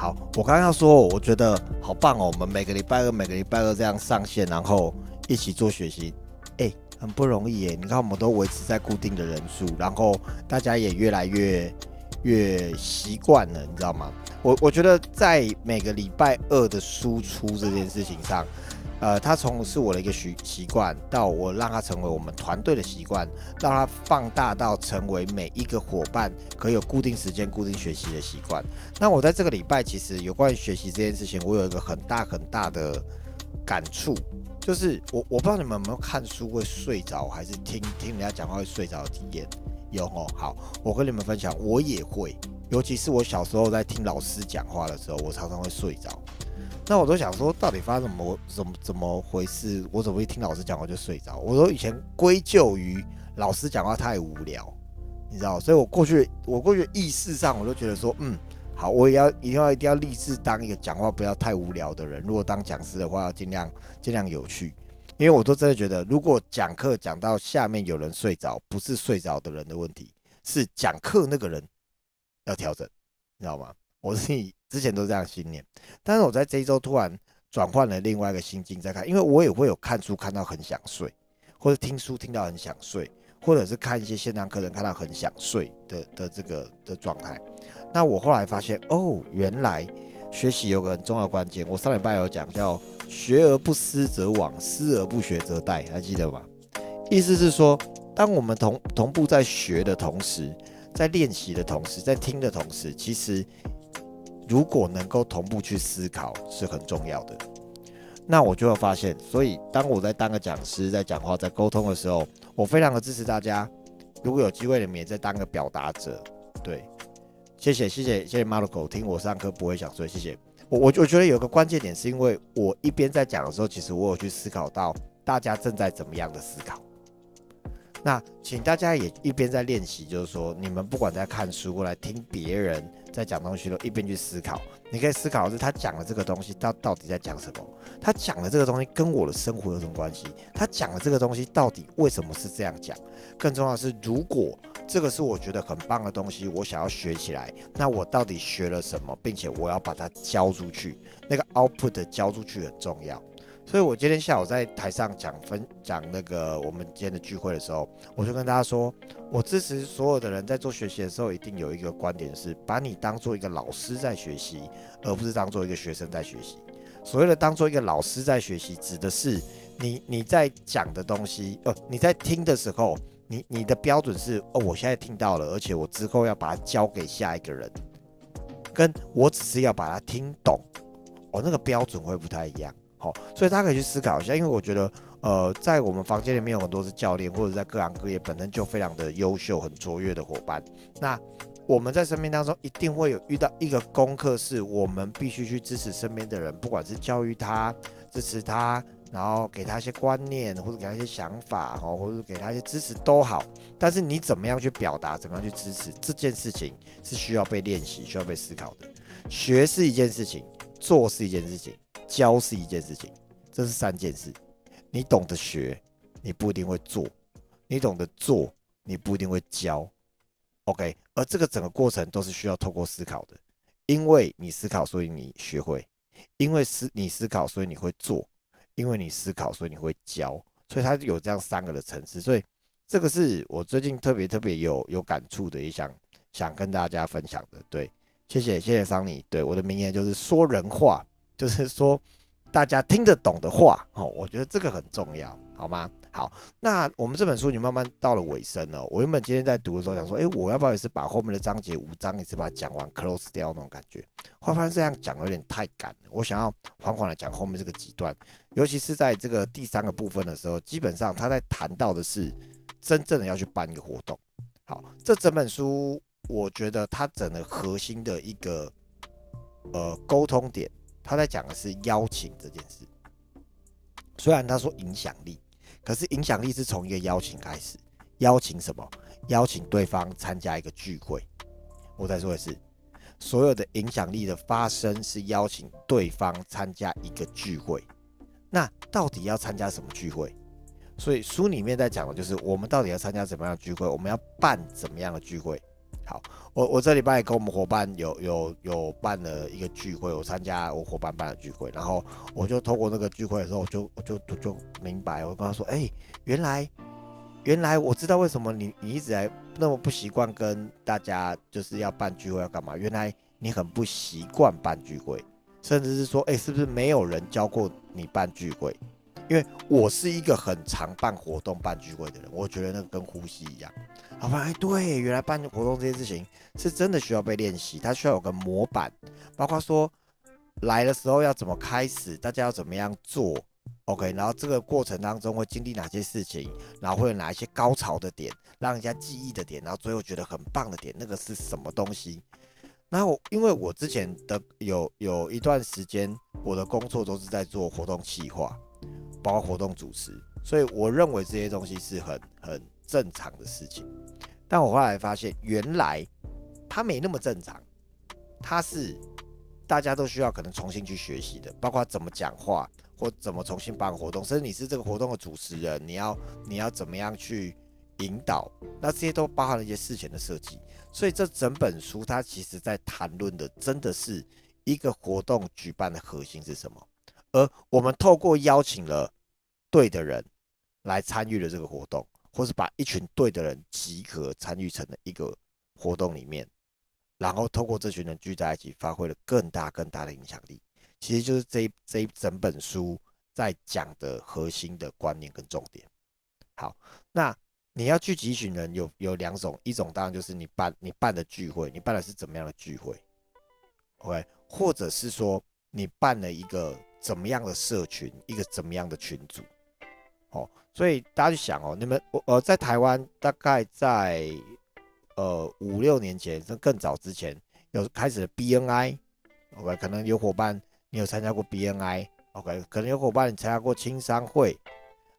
好，我刚刚要说，我觉得好棒哦，我们每个礼拜二、每个礼拜二这样上线，然后一起做学习，哎，很不容易耶。你看，我们都维持在固定的人数，然后大家也越来越越习惯了，你知道吗？我我觉得在每个礼拜二的输出这件事情上。呃，他从是我的一个习习惯，到我让他成为我们团队的习惯，让他放大到成为每一个伙伴可以有固定时间、固定学习的习惯。那我在这个礼拜，其实有关于学习这件事情，我有一个很大很大的感触，就是我我不知道你们有没有看书会睡着，还是听听人家讲话会睡着的经验？有哦。好，我跟你们分享，我也会，尤其是我小时候在听老师讲话的时候，我常常会睡着。那我都想说，到底发生什么怎么怎么回事？我怎么一听老师讲话就睡着？我说以前归咎于老师讲话太无聊，你知道？所以我过去我过去意识上，我都觉得说，嗯，好，我也要一定要一定要立志当一个讲话不要太无聊的人。如果当讲师的话，要尽量尽量有趣，因为我都真的觉得，如果讲课讲到下面有人睡着，不是睡着的人的问题，是讲课那个人要调整，你知道吗？我是之前都这样信念，但是我在这一周突然转换了另外一个心境在看，因为我也会有看书看到很想睡，或者听书听到很想睡，或者是看一些线上课程看到很想睡的的这个的状态。那我后来发现，哦，原来学习有个很重要的关键，我上礼拜有讲叫“学而不思则罔，思而不学则殆”，还记得吗？意思是说，当我们同同步在学的同时，在练习的同时，在听的同时，其实。如果能够同步去思考是很重要的，那我就会发现，所以当我在当个讲师，在讲话、在沟通的时候，我非常的支持大家。如果有机会，你们也在当个表达者。对，谢谢，谢谢，谢谢 Marco，听我上课不会想睡，谢谢。我我我觉得有个关键点，是因为我一边在讲的时候，其实我有去思考到大家正在怎么样的思考。那请大家也一边在练习，就是说，你们不管在看书过来听别人。在讲东西都一边去思考，你可以思考的是他讲的这个东西他到底在讲什么？他讲的这个东西跟我的生活有什么关系？他讲的这个东西到底为什么是这样讲？更重要的是，如果这个是我觉得很棒的东西，我想要学起来，那我到底学了什么，并且我要把它交出去，那个 output 交出去很重要。所以我今天下午在台上讲分讲那个我们今天的聚会的时候，我就跟大家说，我支持所有的人在做学习的时候，一定有一个观点是，把你当做一个老师在学习，而不是当做一个学生在学习。所谓的当做一个老师在学习，指的是你你在讲的东西，呃，你在听的时候，你你的标准是，哦，我现在听到了，而且我之后要把它交给下一个人，跟我只是要把它听懂，哦，那个标准会不太一样。好，所以大家可以去思考一下，因为我觉得，呃，在我们房间里面有很多是教练，或者在各行各业本身就非常的优秀、很卓越的伙伴。那我们在生命当中一定会有遇到一个功课，是我们必须去支持身边的人，不管是教育他、支持他，然后给他一些观念，或者给他一些想法，哦，或者给他一些支持都好。但是你怎么样去表达，怎么样去支持这件事情，是需要被练习、需要被思考的。学是一件事情，做是一件事情。教是一件事情，这是三件事。你懂得学，你不一定会做；你懂得做，你不一定会教。OK，而这个整个过程都是需要透过思考的，因为你思考，所以你学会；因为思你思考，所以你会做；因为你思考，所以你会教。所以它有这样三个的层次。所以这个是我最近特别特别有有感触的，也想想跟大家分享的。对，谢谢谢谢桑尼。对，我的名言就是说人话。就是说，大家听得懂的话，哦，我觉得这个很重要，好吗？好，那我们这本书就慢慢到了尾声了。我原本今天在读的时候想说，哎，我要不要也是把后面的章节五章一次把它讲完，close 掉那种感觉？后来发现这样讲有点太赶，我想要缓缓的讲后面这个几段，尤其是在这个第三个部分的时候，基本上他在谈到的是真正的要去办一个活动。好，这整本书我觉得它整个核心的一个呃沟通点。他在讲的是邀请这件事，虽然他说影响力，可是影响力是从一个邀请开始。邀请什么？邀请对方参加一个聚会。我再说一次，所有的影响力的发生是邀请对方参加一个聚会。那到底要参加什么聚会？所以书里面在讲的就是我们到底要参加怎么样的聚会，我们要办怎么样的聚会。好，我我这礼拜跟我们伙伴有有有办了一个聚会，我参加我伙伴办的聚会，然后我就透过那个聚会的时候，我就我就就明白，我跟他说，哎，原来原来我知道为什么你你一直在那么不习惯跟大家就是要办聚会要干嘛？原来你很不习惯办聚会，甚至是说，哎，是不是没有人教过你办聚会？因为我是一个很常办活动、办聚会的人，我觉得那个跟呼吸一样。好吧，哎，对，原来办活动这件事情是真的需要被练习，它需要有个模板，包括说来的时候要怎么开始，大家要怎么样做，OK，然后这个过程当中会经历哪些事情，然后会有哪一些高潮的点，让人家记忆的点，然后最后觉得很棒的点，那个是什么东西？然后因为我之前的有有一段时间，我的工作都是在做活动企划。包括活动主持，所以我认为这些东西是很很正常的事情。但我后来发现，原来它没那么正常，它是大家都需要可能重新去学习的，包括怎么讲话或怎么重新办活动，甚至你是这个活动的主持人，你要你要怎么样去引导，那这些都包含了一些事前的设计。所以这整本书它其实在谈论的，真的是一个活动举办的核心是什么。而我们透过邀请了对的人来参与了这个活动，或是把一群对的人集合参与成了一个活动里面，然后透过这群人聚在一起，发挥了更大更大的影响力。其实就是这这整本书在讲的核心的观念跟重点。好，那你要聚集一群人，有有两种，一种当然就是你办你办的聚会，你办的是怎么样的聚会？OK，或者是说你办了一个。怎么样的社群，一个怎么样的群组，哦，所以大家去想哦，你们我呃在台湾大概在呃五六年前，甚至更早之前，有开始 BNI，OK，可能有伙伴你有参加过 BNI，OK，可能有伙伴你参加过青商会，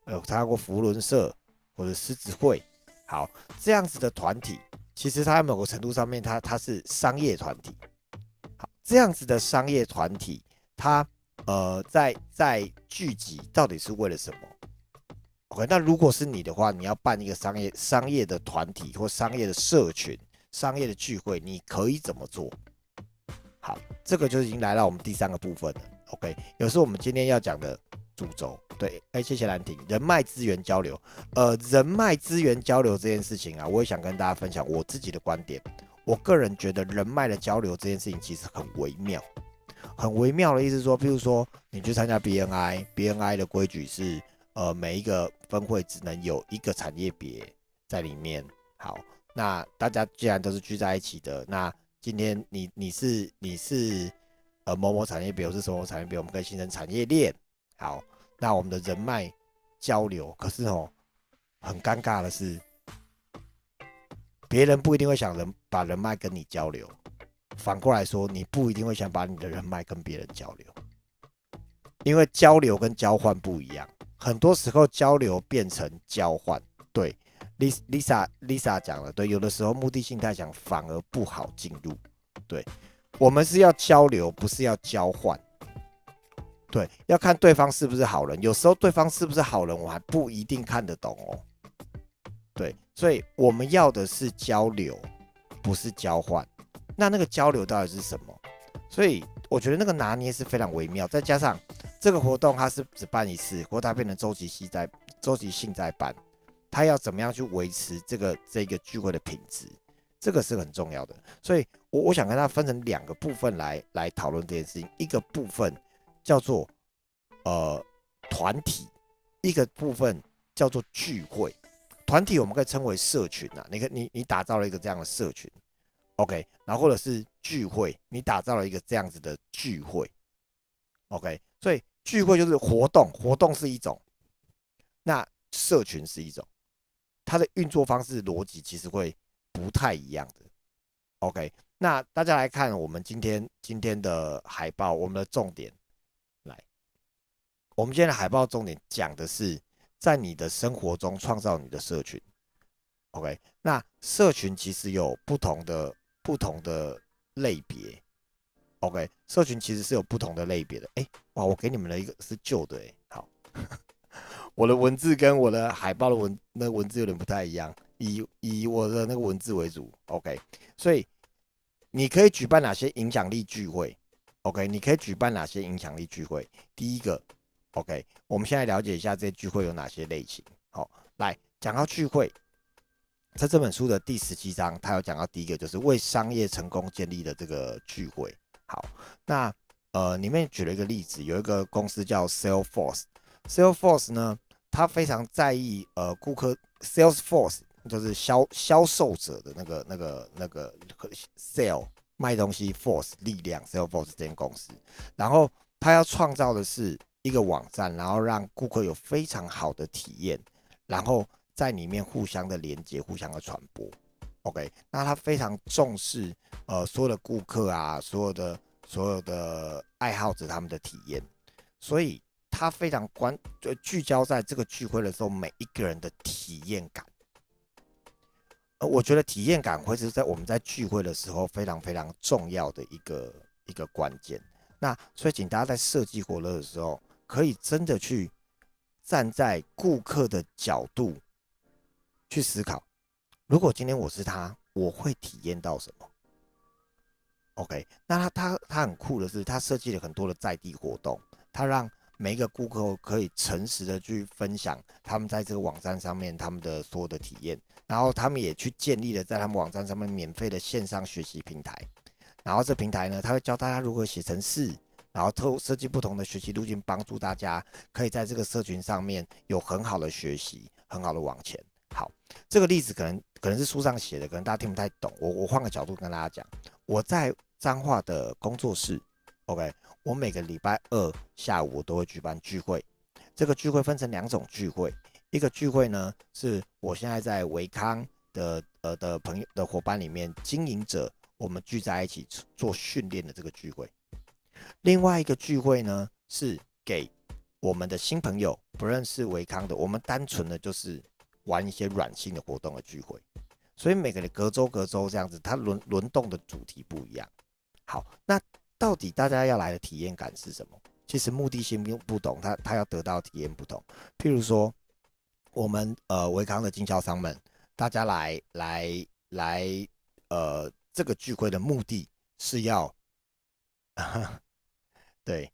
有参加过福伦社或者狮子会，好，这样子的团体，其实它在某个程度上面，它它是商业团体，好，这样子的商业团体，它。呃，在在聚集到底是为了什么？OK，那如果是你的话，你要办一个商业商业的团体或商业的社群、商业的聚会，你可以怎么做？好，这个就已经来到我们第三个部分了。OK，也是我们今天要讲的主轴。对，哎，谢谢兰亭，人脉资源交流。呃，人脉资源交流这件事情啊，我也想跟大家分享我自己的观点。我个人觉得人脉的交流这件事情其实很微妙。很微妙的意思说，譬如说你去参加 BNI，BNI 的规矩是，呃，每一个分会只能有一个产业别在里面。好，那大家既然都是聚在一起的，那今天你你是你是呃某某产业别，我是什么产业别，我们可以形成产业链。好，那我们的人脉交流，可是哦，很尴尬的是，别人不一定会想人把人脉跟你交流。反过来说，你不一定会想把你的人脉跟别人交流，因为交流跟交换不一样。很多时候交流变成交换，对，Lisa Lisa 讲了，对，有的时候目的性太强，反而不好进入。对，我们是要交流，不是要交换。对，要看对方是不是好人。有时候对方是不是好人，我还不一定看得懂哦。对，所以我们要的是交流，不是交换。那那个交流到底是什么？所以我觉得那个拿捏是非常微妙。再加上这个活动它是只办一次，或它变成周期性在周期性在办，它要怎么样去维持这个这个聚会的品质，这个是很重要的。所以，我我想跟它分成两个部分来来讨论这件事情。一个部分叫做呃团体，一个部分叫做聚会。团体我们可以称为社群啊。你看，你你打造了一个这样的社群。OK，然后或者是聚会，你打造了一个这样子的聚会，OK，所以聚会就是活动，活动是一种，那社群是一种，它的运作方式逻辑其实会不太一样的，OK，那大家来看我们今天今天的海报，我们的重点来，我们今天的海报重点讲的是在你的生活中创造你的社群，OK，那社群其实有不同的。不同的类别，OK，社群其实是有不同的类别的。哎，哇，我给你们了一个是旧的，哎，好，我的文字跟我的海报的文那文字有点不太一样，以以我的那个文字为主，OK。所以你可以举办哪些影响力聚会？OK，你可以举办哪些影响力聚会？第一个，OK，我们现在了解一下这些聚会有哪些类型。好，来讲到聚会，在这本书的第十七章，他有讲到第一个就是为商业成功建立的这个聚会。好，那呃里面举了一个例子，有一个公司叫 Salesforce，Salesforce 呢，他非常在意呃顾客 Salesforce。就是销销售者的那个、那个、那个 sale 卖东西 force 力量 Salesforce 这间公司，然后他要创造的是一个网站，然后让顾客有非常好的体验，然后在里面互相的连接、互相的传播。OK，那他非常重视呃所有的顾客啊，所有的所有的爱好者他们的体验，所以他非常关就聚焦在这个聚会的时候每一个人的体验感。呃，我觉得体验感会是在我们在聚会的时候非常非常重要的一个一个关键。那所以，请大家在设计活乐的时候，可以真的去站在顾客的角度去思考：如果今天我是他，我会体验到什么？OK？那他他他很酷的是，他设计了很多的在地活动，他让每一个顾客可以诚实的去分享他们在这个网站上面他们的所有的体验。然后他们也去建立了在他们网站上面免费的线上学习平台，然后这平台呢，他会教大家如何写程式，然后透设计不同的学习路径，帮助大家可以在这个社群上面有很好的学习，很好的往前。好，这个例子可能可能是书上写的，可能大家听不太懂。我我换个角度跟大家讲，我在彰化的工作室，OK，我每个礼拜二下午我都会举办聚会，这个聚会分成两种聚会。一个聚会呢，是我现在在维康的呃的朋友的伙伴里面经营者，我们聚在一起做训练的这个聚会。另外一个聚会呢，是给我们的新朋友不认识维康的，我们单纯的就是玩一些软性的活动的聚会。所以每个人隔周隔周这样子，它轮轮动的主题不一样。好，那到底大家要来的体验感是什么？其实目的性并不同，他他要得到体验不同。譬如说。我们呃维康的经销商们，大家来来来，呃，这个聚会的目的是要，对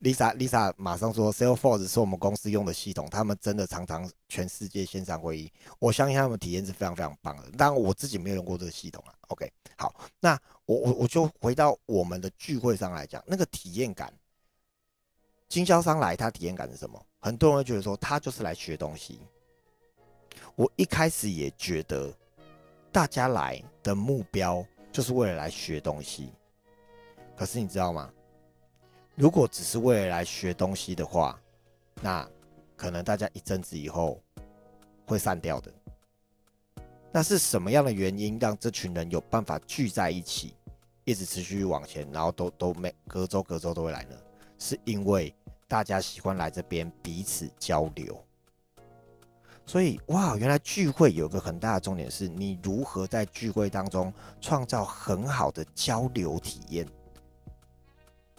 ，Lisa Lisa 马上说，Salesforce 是我们公司用的系统，他们真的常常全世界线上会议，我相信他们体验是非常非常棒的。当然我自己没有用过这个系统啊。OK，好，那我我我就回到我们的聚会上来讲，那个体验感，经销商来他体验感是什么？很多人会觉得说他就是来学东西。我一开始也觉得，大家来的目标就是为了来学东西。可是你知道吗？如果只是为了来学东西的话，那可能大家一阵子以后会散掉的。那是什么样的原因让这群人有办法聚在一起，一直持续往前，然后都都每隔周隔周都会来呢？是因为大家喜欢来这边彼此交流。所以哇，原来聚会有个很大的重点是，你如何在聚会当中创造很好的交流体验。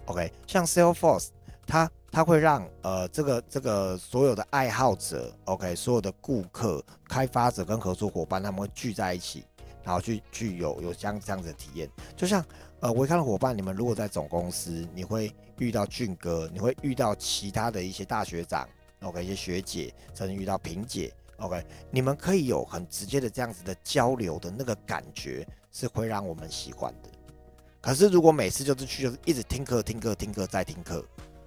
OK，像 Salesforce，它它会让呃这个这个所有的爱好者，OK，所有的顾客、开发者跟合作伙伴，他们会聚在一起，然后去去有有像这样子的体验。就像呃维康的伙伴，你们如果在总公司，你会遇到俊哥，你会遇到其他的一些大学长。OK，一些学姐甚至遇到萍姐，OK，你们可以有很直接的这样子的交流的那个感觉，是会让我们喜欢的。可是如果每次就是去就是一直听课听课听课再听课，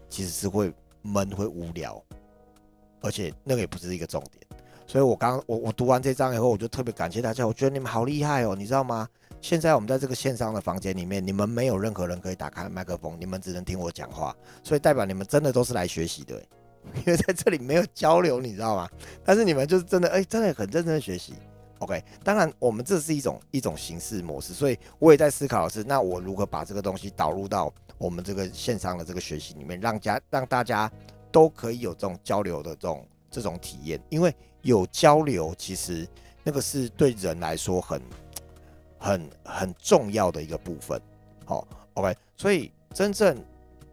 其实是会闷会无聊，而且那个也不是一个重点。所以我刚我我读完这章以后，我就特别感谢大家，我觉得你们好厉害哦，你知道吗？现在我们在这个线上的房间里面，你们没有任何人可以打开麦克风，你们只能听我讲话，所以代表你们真的都是来学习的。因为在这里没有交流，你知道吗？但是你们就是真的，哎，真的很认真学习。OK，当然我们这是一种一种形式模式，所以我也在思考的是，那我如何把这个东西导入到我们这个线上的这个学习里面，让家让大家都可以有这种交流的这种这种体验。因为有交流，其实那个是对人来说很很很重要的一个部分。好，OK，所以真正。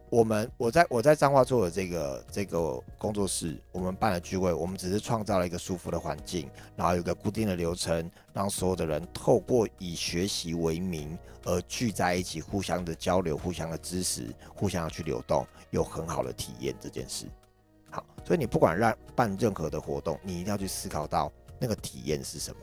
我们我在我在彰化做的这个这个工作室，我们办了聚会，我们只是创造了一个舒服的环境，然后有个固定的流程，让所有的人透过以学习为名而聚在一起，互相的交流、互相的支持、互相的去流动，有很好的体验这件事。好，所以你不管让办任何的活动，你一定要去思考到那个体验是什么。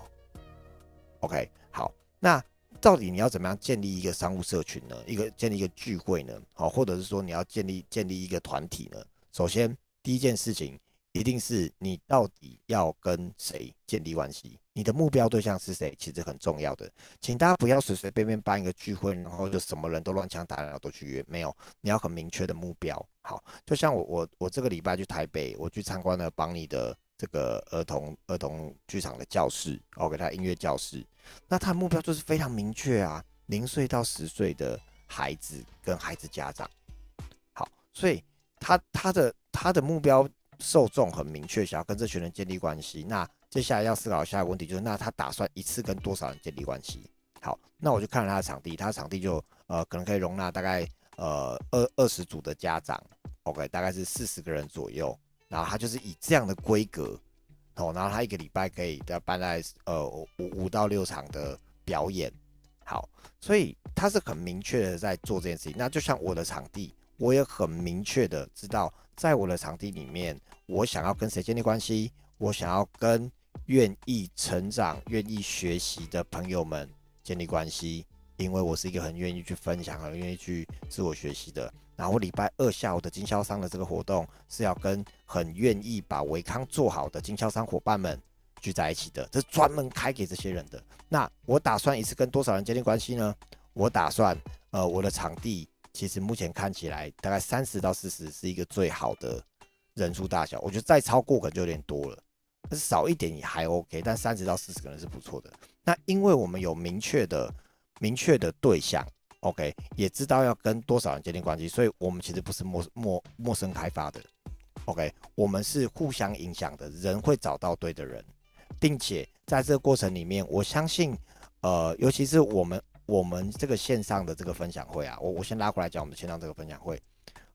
OK，好，那。到底你要怎么样建立一个商务社群呢？一个建立一个聚会呢？好，或者是说你要建立建立一个团体呢？首先，第一件事情一定是你到底要跟谁建立关系？你的目标对象是谁？其实很重要的，请大家不要随随便便办一个聚会，然后就什么人都乱枪打鸟都去约，没有，你要很明确的目标。好，就像我我我这个礼拜去台北，我去参观了邦尼的。这个儿童儿童剧场的教室，我给他音乐教室。那他的目标就是非常明确啊，零岁到十岁的孩子跟孩子家长。好，所以他他的他的目标受众很明确，想要跟这群人建立关系。那接下来要思考下一个问题就是，那他打算一次跟多少人建立关系？好，那我就看了他的场地，他的场地就呃可能可以容纳大概呃二二十组的家长，OK，大概是四十个人左右。然后他就是以这样的规格，哦，然后他一个礼拜可以的办在呃五五到六场的表演，好，所以他是很明确的在做这件事情。那就像我的场地，我也很明确的知道，在我的场地里面，我想要跟谁建立关系，我想要跟愿意成长、愿意学习的朋友们建立关系，因为我是一个很愿意去分享、很愿意去自我学习的。然后礼拜二下午的经销商的这个活动是要跟很愿意把维康做好的经销商伙伴们聚在一起的，这是专门开给这些人的。那我打算一次跟多少人建立关系呢？我打算，呃，我的场地其实目前看起来大概三十到四十是一个最好的人数大小。我觉得再超过可能就有点多了，但是少一点也还 OK。但三十到四十可能是不错的。那因为我们有明确的、明确的对象。OK，也知道要跟多少人建立关系，所以我们其实不是陌陌陌生开发的。OK，我们是互相影响的，人会找到对的人，并且在这个过程里面，我相信，呃，尤其是我们我们这个线上的这个分享会啊，我我先拉过来讲，我们线上这个分享会，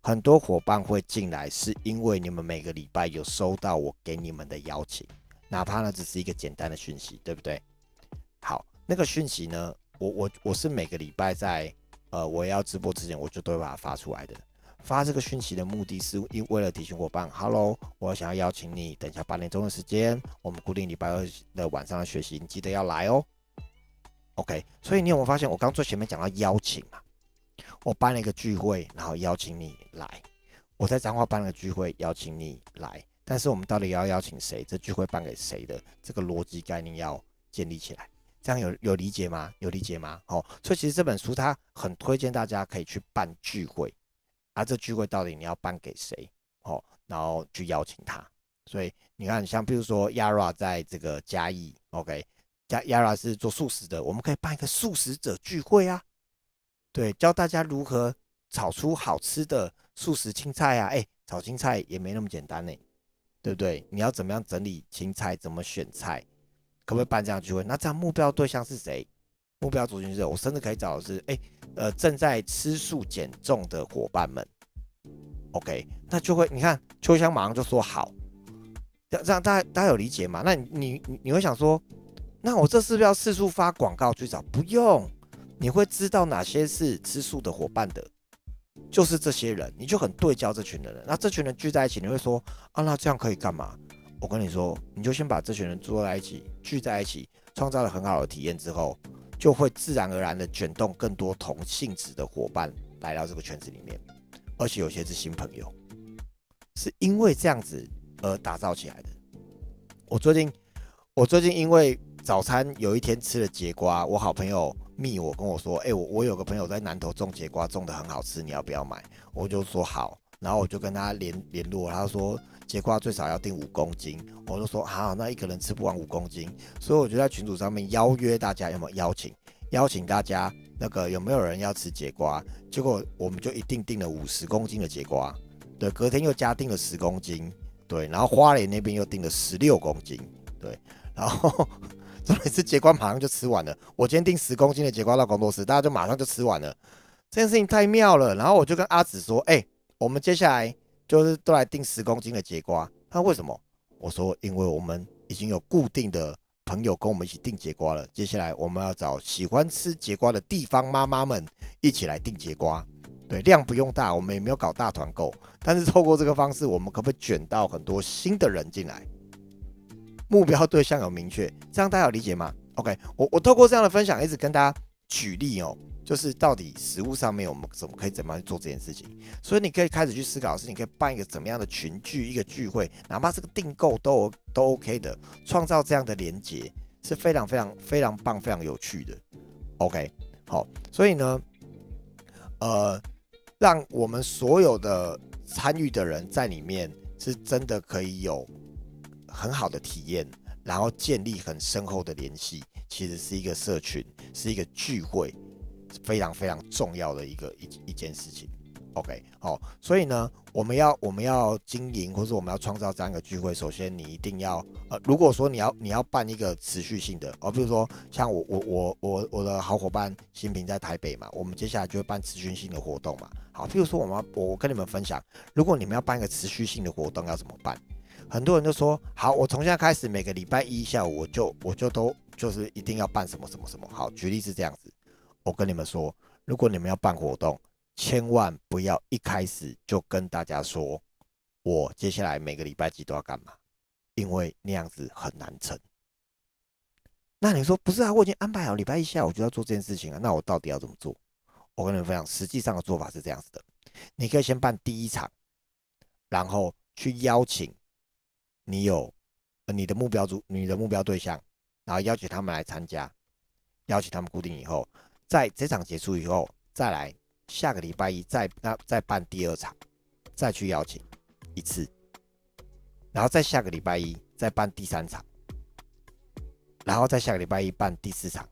很多伙伴会进来，是因为你们每个礼拜有收到我给你们的邀请，哪怕呢只是一个简单的讯息，对不对？好，那个讯息呢，我我我是每个礼拜在。呃，我要直播之前，我就都会把它发出来的。发这个讯息的目的是，因为了提醒伙伴，Hello，我想要邀请你，等一下八点钟的时间，我们固定礼拜二的晚上的学习，你记得要来哦。OK，所以你有没有发现，我刚最前面讲到邀请嘛？我办了一个聚会，然后邀请你来。我在彰化办了个聚会，邀请你来。但是我们到底要邀请谁？这聚会办给谁的？这个逻辑概念要建立起来。这样有有理解吗？有理解吗？好，所以其实这本书它很推荐大家可以去办聚会，啊这聚会到底你要办给谁？哦，然后去邀请他。所以你看，像比如说 Yara 在这个嘉义，OK，加 Yara 是做素食的，我们可以办一个素食者聚会啊。对，教大家如何炒出好吃的素食青菜啊。哎，炒青菜也没那么简单呢，对不对？你要怎么样整理青菜？怎么选菜？可不可以办这样聚会？那这样目标对象是谁？目标族群是，我甚至可以找的是，哎，呃，正在吃素减重的伙伴们。OK，那就会，你看秋香马上就说好，这样大家大家有理解吗？那你你你会想说，那我这是不是要四处发广告去找？不用，你会知道哪些是吃素的伙伴的，就是这些人，你就很对焦这群人了。那这群人聚在一起，你会说啊，那这样可以干嘛？我跟你说，你就先把这群人坐在一起，聚在一起，创造了很好的体验之后，就会自然而然的卷动更多同性质的伙伴来到这个圈子里面，而且有些是新朋友，是因为这样子而打造起来的。我最近，我最近因为早餐有一天吃了节瓜，我好朋友密我跟我说，哎，我我有个朋友在南头种节瓜，种的很好吃，你要不要买？我就说好，然后我就跟他联联络，他说。节瓜最少要订五公斤，我就说好，那一个人吃不完五公斤，所以我就在群组上面邀约大家，有没有邀请？邀请大家那个有没有人要吃节瓜？结果我们就一定订了五十公斤的节瓜，对，隔天又加订了十公斤，对，然后花莲那边又订了十六公斤，对，然后这一次节瓜马上就吃完了。我今天订十公斤的节瓜到工作室，大家就马上就吃完了，这件事情太妙了。然后我就跟阿紫说，哎，我们接下来就是都来订十公斤的节瓜。那为什么？我说，因为我们已经有固定的朋友跟我们一起订节瓜了。接下来我们要找喜欢吃节瓜的地方妈妈们一起来订节瓜。对，量不用大，我们也没有搞大团购，但是透过这个方式，我们可不可以卷到很多新的人进来？目标对象有明确，这样大家有理解吗？OK，我我透过这样的分享，一直跟大家举例哦。就是到底食物上面我们怎么可以怎么样去做这件事情？所以你可以开始去思考，是你可以办一个怎么样的群聚，一个聚会，哪怕是个订购都都 OK 的，创造这样的连接是非常非常非常棒、非常有趣的。OK，好，所以呢，呃，让我们所有的参与的人在里面是真的可以有很好的体验，然后建立很深厚的联系，其实是一个社群，是一个聚会。非常非常重要的一个一一件事情，OK，好，所以呢，我们要我们要经营，或是我们要创造这样一个聚会，首先你一定要，呃，如果说你要你要办一个持续性的，哦，比如说像我我我我我的好伙伴新平在台北嘛，我们接下来就会办持续性的活动嘛，好，譬如说我们我我跟你们分享，如果你们要办一个持续性的活动，要怎么办？很多人都说，好，我从现在开始每个礼拜一下午我就我就都就是一定要办什么什么什么，好，举例是这样子。我跟你们说，如果你们要办活动，千万不要一开始就跟大家说，我接下来每个礼拜几都要干嘛，因为那样子很难成。那你说不是啊？我已经安排好礼拜一下午就要做这件事情啊，那我到底要怎么做？我跟你们分享，实际上的做法是这样子的：你可以先办第一场，然后去邀请你有你的目标组、你的目标对象，然后邀请他们来参加，邀请他们固定以后。在这场结束以后，再来下个礼拜一再那再办第二场，再去邀请一次，然后再下个礼拜一再办第三场，然后再下个礼拜一办第四场。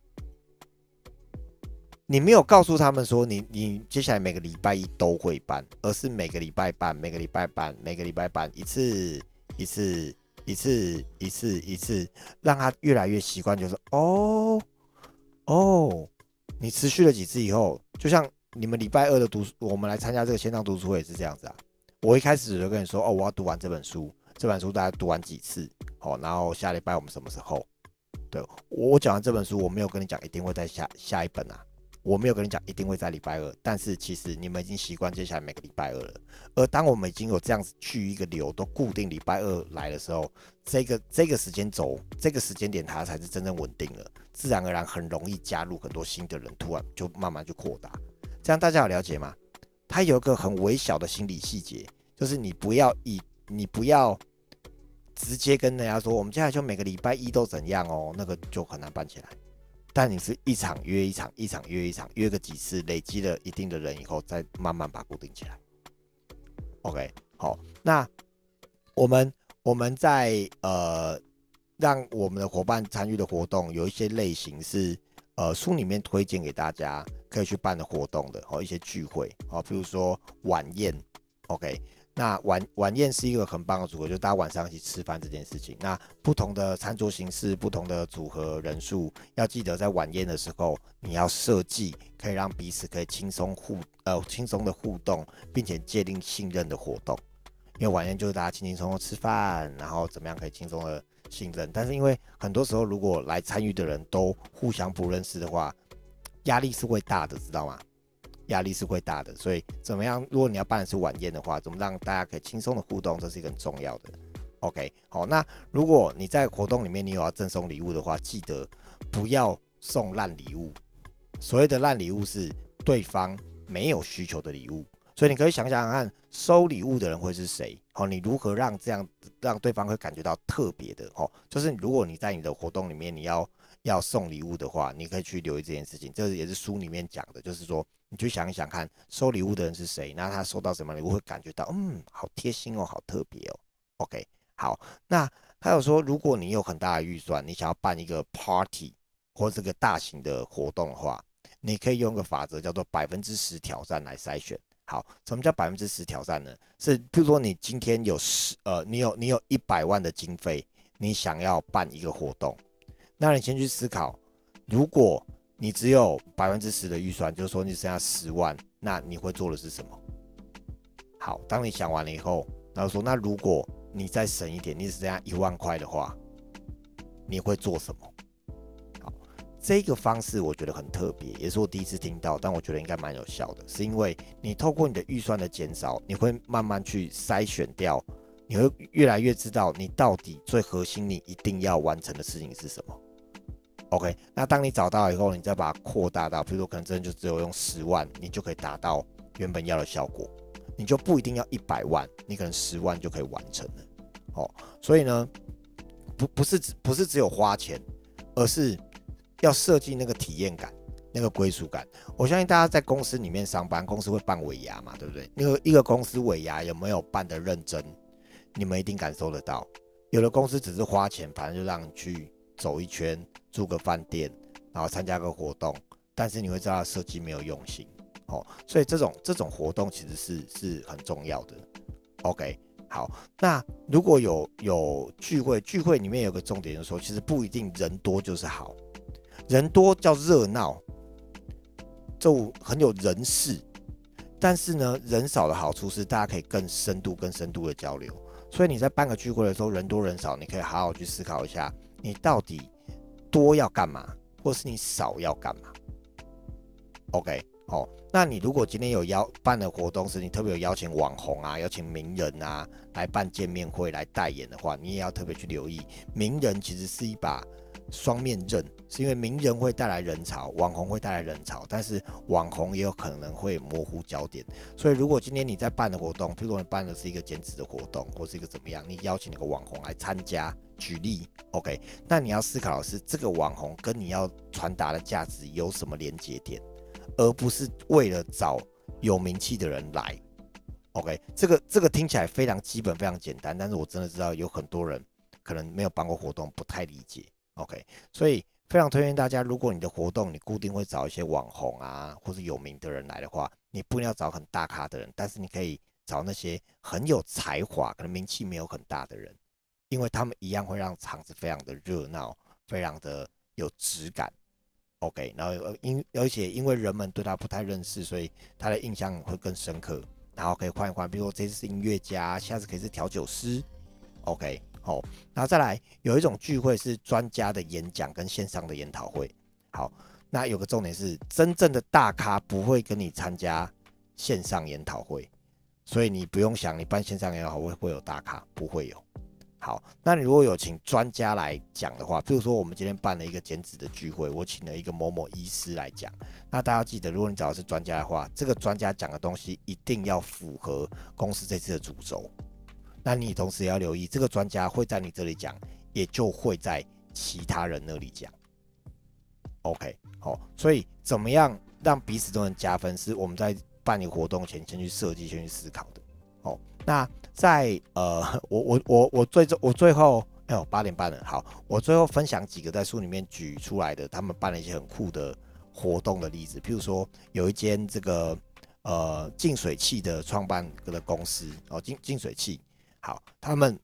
你没有告诉他们说你你接下来每个礼拜一都会办，而是每个礼拜办，每个礼拜办，每个礼拜办一次一次一次一次一次，让他越来越习惯，就是哦哦。你持续了几次以后，就像你们礼拜二的读书，我们来参加这个线上读书会也是这样子啊。我一开始就跟你说，哦，我要读完这本书，这本书大家读完几次，好，然后下礼拜我们什么时候？对我讲完这本书，我没有跟你讲一定会在下下一本啊。我没有跟你讲一定会在礼拜二，但是其实你们已经习惯接下来每个礼拜二了。而当我们已经有这样子去一个流，都固定礼拜二来的时候，这个这个时间轴，这个时间点它才是真正稳定了，自然而然很容易加入很多新的人，突然就慢慢就扩大。这样大家有了解吗？它有一个很微小的心理细节，就是你不要以你不要直接跟人家说，我们接下来就每个礼拜一都怎样哦，那个就很难办起来。但你是一场约一场，一场约一场，约个几次，累积了一定的人以后，再慢慢把固定起来。OK，好，那我们我们在呃让我们的伙伴参与的活动，有一些类型是呃书里面推荐给大家可以去办的活动的，哦，一些聚会，哦，比如说晚宴，OK。那晚晚宴是一个很棒的组合，就大家晚上一起吃饭这件事情。那不同的餐桌形式、不同的组合人数，要记得在晚宴的时候，你要设计可以让彼此可以轻松互呃轻松的互动，并且建立信任的活动。因为晚宴就是大家轻轻松松吃饭，然后怎么样可以轻松的信任。但是因为很多时候如果来参与的人都互相不认识的话，压力是会大的，知道吗？压力是会大的，所以怎么样？如果你要办的是晚宴的话，怎么让大家可以轻松的互动，这是一个很重要的。OK，好，那如果你在活动里面你有要赠送礼物的话，记得不要送烂礼物。所谓的烂礼物是对方没有需求的礼物，所以你可以想想看，收礼物的人会是谁？好，你如何让这样让对方会感觉到特别的？哦，就是如果你在你的活动里面你要要送礼物的话，你可以去留意这件事情。这也是书里面讲的，就是说。你去想一想看，收礼物的人是谁？那他收到什么礼物会感觉到，嗯，好贴心哦，好特别哦。OK，好，那还有说，如果你有很大的预算，你想要办一个 party 或这个大型的活动的话，你可以用个法则叫做百分之十挑战来筛选。好，什么叫百分之十挑战呢？是，比如说你今天有十，呃，你有你有一百万的经费，你想要办一个活动，那你先去思考，如果你只有百分之十的预算，就是说你剩下十万，那你会做的是什么？好，当你想完了以后，然后说，那如果你再省一点，你只剩下一万块的话，你会做什么？好，这个方式我觉得很特别，也是我第一次听到，但我觉得应该蛮有效的，是因为你透过你的预算的减少，你会慢慢去筛选掉，你会越来越知道你到底最核心你一定要完成的事情是什么。OK，那当你找到以后，你再把它扩大到，比如说可能真的就只有用十万，你就可以达到原本要的效果，你就不一定要一百万，你可能十万就可以完成了。哦，所以呢，不不是只不是只有花钱，而是要设计那个体验感，那个归属感。我相信大家在公司里面上班，公司会办尾牙嘛，对不对？那个一个公司尾牙有没有办的认真，你们一定感受得到。有的公司只是花钱，反正就让你去走一圈。住个饭店，然后参加个活动，但是你会知道设计没有用心哦，所以这种这种活动其实是是很重要的。OK，好，那如果有有聚会，聚会里面有个重点就是说，其实不一定人多就是好，人多叫热闹，就很有人事，但是呢，人少的好处是大家可以更深度、更深度的交流。所以你在办个聚会的时候，人多人少，你可以好好去思考一下，你到底。多要干嘛，或是你少要干嘛？OK，好，那你如果今天有邀办的活动是你特别有邀请网红啊，邀请名人啊来办见面会来代言的话，你也要特别去留意，名人其实是一把双面刃，是因为名人会带来人潮，网红会带来人潮，但是网红也有可能会模糊焦点。所以如果今天你在办的活动，譬如你办的是一个兼职的活动，或是一个怎么样，你邀请一个网红来参加。举例，OK，那你要思考的是这个网红跟你要传达的价值有什么连接点，而不是为了找有名气的人来，OK，这个这个听起来非常基本、非常简单，但是我真的知道有很多人可能没有办过活动，不太理解，OK，所以非常推荐大家，如果你的活动你固定会找一些网红啊或者有名的人来的话，你不一定要找很大咖的人，但是你可以找那些很有才华、可能名气没有很大的人。因为他们一样会让场子非常的热闹，非常的有质感，OK，然后因而且因为人们对他不太认识，所以他的印象会更深刻。然后可以换一换，比如说这次是音乐家，下次可以是调酒师，OK，好，然后再来有一种聚会是专家的演讲跟线上的研讨会。好，那有个重点是，真正的大咖不会跟你参加线上研讨会，所以你不用想你办线上研讨会会有大咖，不会有。好，那你如果有请专家来讲的话，比如说我们今天办了一个减脂的聚会，我请了一个某某医师来讲，那大家记得，如果你找的是专家的话，这个专家讲的东西一定要符合公司这次的主轴。那你同时也要留意，这个专家会在你这里讲，也就会在其他人那里讲。OK，好，所以怎么样让彼此都能加分，是我们在办理活动前先去设计、先去思考的。哦，那。在呃，我我我我最终我最后，哎呦八点半了，好，我最后分享几个在书里面举出来的，他们办了一些很酷的活动的例子，譬如说有一间这个呃净水器的创办的公司哦，净净水器，好，他们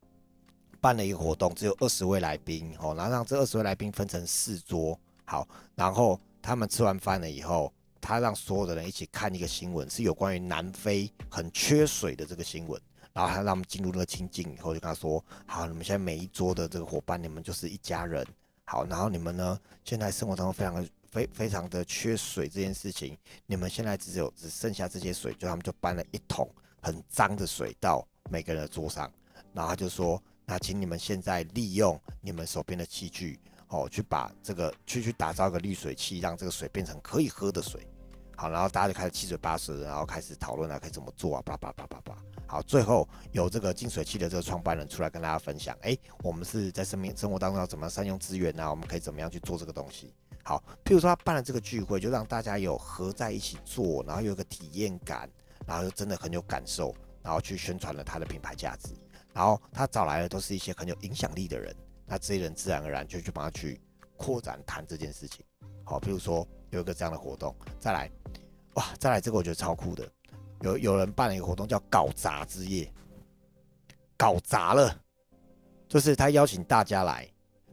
办了一个活动，只有二十位来宾哦，然后让这二十位来宾分成四桌，好，然后他们吃完饭了以后，他让所有的人一起看一个新闻，是有关于南非很缺水的这个新闻。然后他让我们进入那个情境以后，就跟他说：“好，你们现在每一桌的这个伙伴，你们就是一家人。好，然后你们呢，现在生活当中非常的非非常的缺水这件事情，你们现在只有只剩下这些水，就他们就搬了一桶很脏的水到每个人的桌上。然后他就说：那请你们现在利用你们手边的器具，哦，去把这个去去打造一个滤水器，让这个水变成可以喝的水。好，然后大家就开始七嘴八舌，然后开始讨论啊，可以怎么做啊，叭叭叭叭叭。”好，最后有这个净水器的这个创办人出来跟大家分享，哎，我们是在生命生活当中要怎么样善用资源呢？我们可以怎么样去做这个东西？好，譬如说他办了这个聚会，就让大家有合在一起做，然后有个体验感，然后又真的很有感受，然后去宣传了他的品牌价值。然后他找来的都是一些很有影响力的人，那这些人自然而然就去帮他去扩展谈这件事情。好，比如说有一个这样的活动，再来，哇，再来这个我觉得超酷的。有有人办了一个活动，叫“搞砸之夜”，搞砸了，就是他邀请大家来，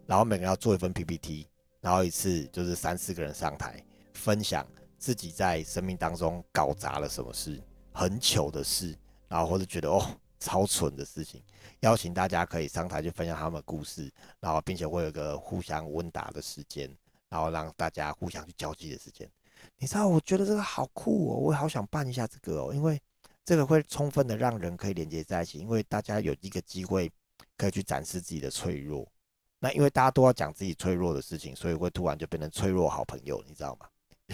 然后每个人要做一份 PPT，然后一次就是三四个人上台分享自己在生命当中搞砸了什么事，很糗的事，然后或者觉得哦超蠢的事情，邀请大家可以上台去分享他们的故事，然后并且会有个互相问答的时间，然后让大家互相去交际的时间。你知道，我觉得这个好酷哦，我也好想办一下这个哦，因为这个会充分的让人可以连接在一起，因为大家有一个机会可以去展示自己的脆弱。那因为大家都要讲自己脆弱的事情，所以会突然就变成脆弱好朋友，你知道吗？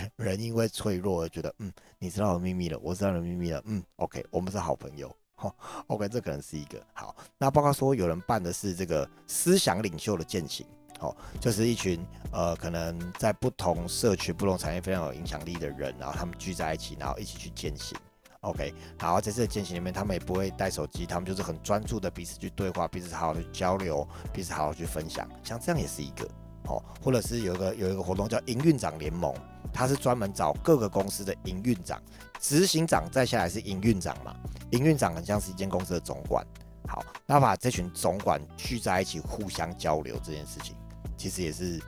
人因为脆弱而觉得，嗯，你知道我的秘密了，我知道你秘密了，嗯，OK，我们是好朋友，哈，OK，这可能是一个好。那包括说有人办的是这个思想领袖的践行，好，就是一群呃可能在不同社区、不同产业非常有影响力的人，然后他们聚在一起，然后一起去践行。OK，然后在这个践行里面，他们也不会带手机，他们就是很专注的彼此去对话，彼此好好的交流，彼此好好去分享，像这样也是一个哦，或者是有一个有一个活动叫营运长联盟，它是专门找各个公司的营运长、执行长，再下来是营运长嘛，营运长很像是一间公司的总管，好，那把这群总管聚在一起互相交流这件事情，其实也是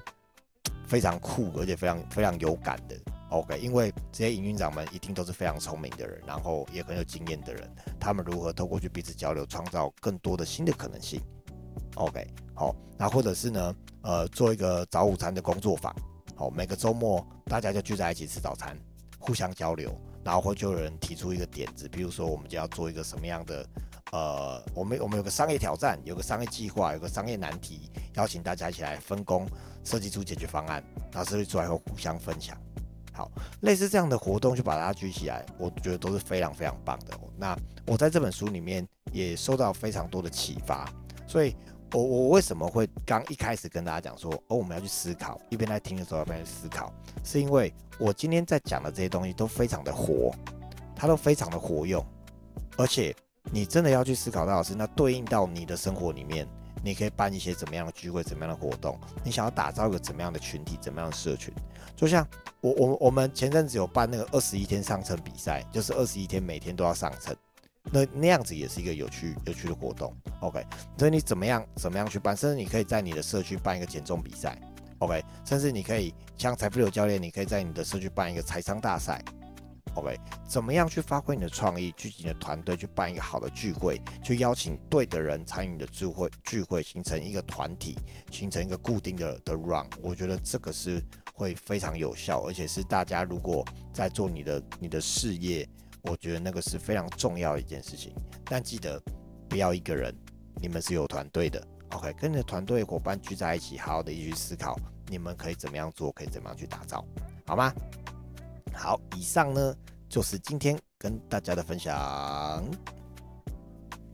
非常酷而且非常非常有感的。OK，因为这些营运长们一定都是非常聪明的人，然后也很有经验的人，他们如何透过去彼此交流，创造更多的新的可能性？OK，好，那或者是呢，呃，做一个早午餐的工作坊，好，每个周末大家就聚在一起吃早餐，互相交流，然后会就有人提出一个点子，比如说我们就要做一个什么样的，呃，我们我们有个商业挑战，有个商业计划，有个商业难题，邀请大家一起来分工，设计出解决方案，然后设计出来后互相分享。好，类似这样的活动就把它举起来，我觉得都是非常非常棒的。那我在这本书里面也受到非常多的启发，所以我我为什么会刚一开始跟大家讲说，哦，我们要去思考，一边在听的时候一边去思考，是因为我今天在讲的这些东西都非常的活，它都非常的活用，而且你真的要去思考到是那对应到你的生活里面。你可以办一些怎么样的聚会，怎么样的活动？你想要打造一个怎么样的群体，怎么样的社群？就像我我我们前阵子有办那个二十一天上称比赛，就是二十一天每天都要上称，那那样子也是一个有趣有趣的活动。OK，所以你怎么样怎么样去办？甚至你可以在你的社区办一个减重比赛。OK，甚至你可以像财富流教练，你可以在你的社区办一个财商大赛。OK，怎么样去发挥你的创意，聚集你的团队去办一个好的聚会，去邀请对的人参与你的聚会，聚会形成一个团体，形成一个固定的的 run，我觉得这个是会非常有效，而且是大家如果在做你的你的事业，我觉得那个是非常重要的一件事情。但记得不要一个人，你们是有团队的。OK，跟你的团队伙伴聚在一起，好好的一起思考，你们可以怎么样做，可以怎么样去打造，好吗？好，以上呢就是今天跟大家的分享。